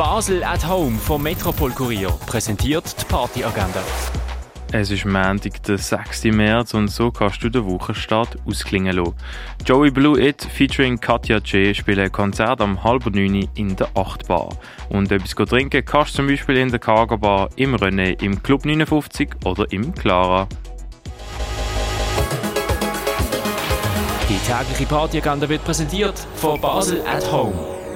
Basel at Home vom Metropol Kurier präsentiert die Partyagenda. Es ist Montag, der 6. März und so kannst du den Wochenstart ausklingen lassen. Joey Blue It featuring Katja J spielen ein Konzert am halben neun in der 8 Bar. Und etwas trinken kannst du zum Beispiel in der Cargo Bar, im René, im Club 59 oder im Clara. Die tägliche Partyagenda wird präsentiert von Basel at Home.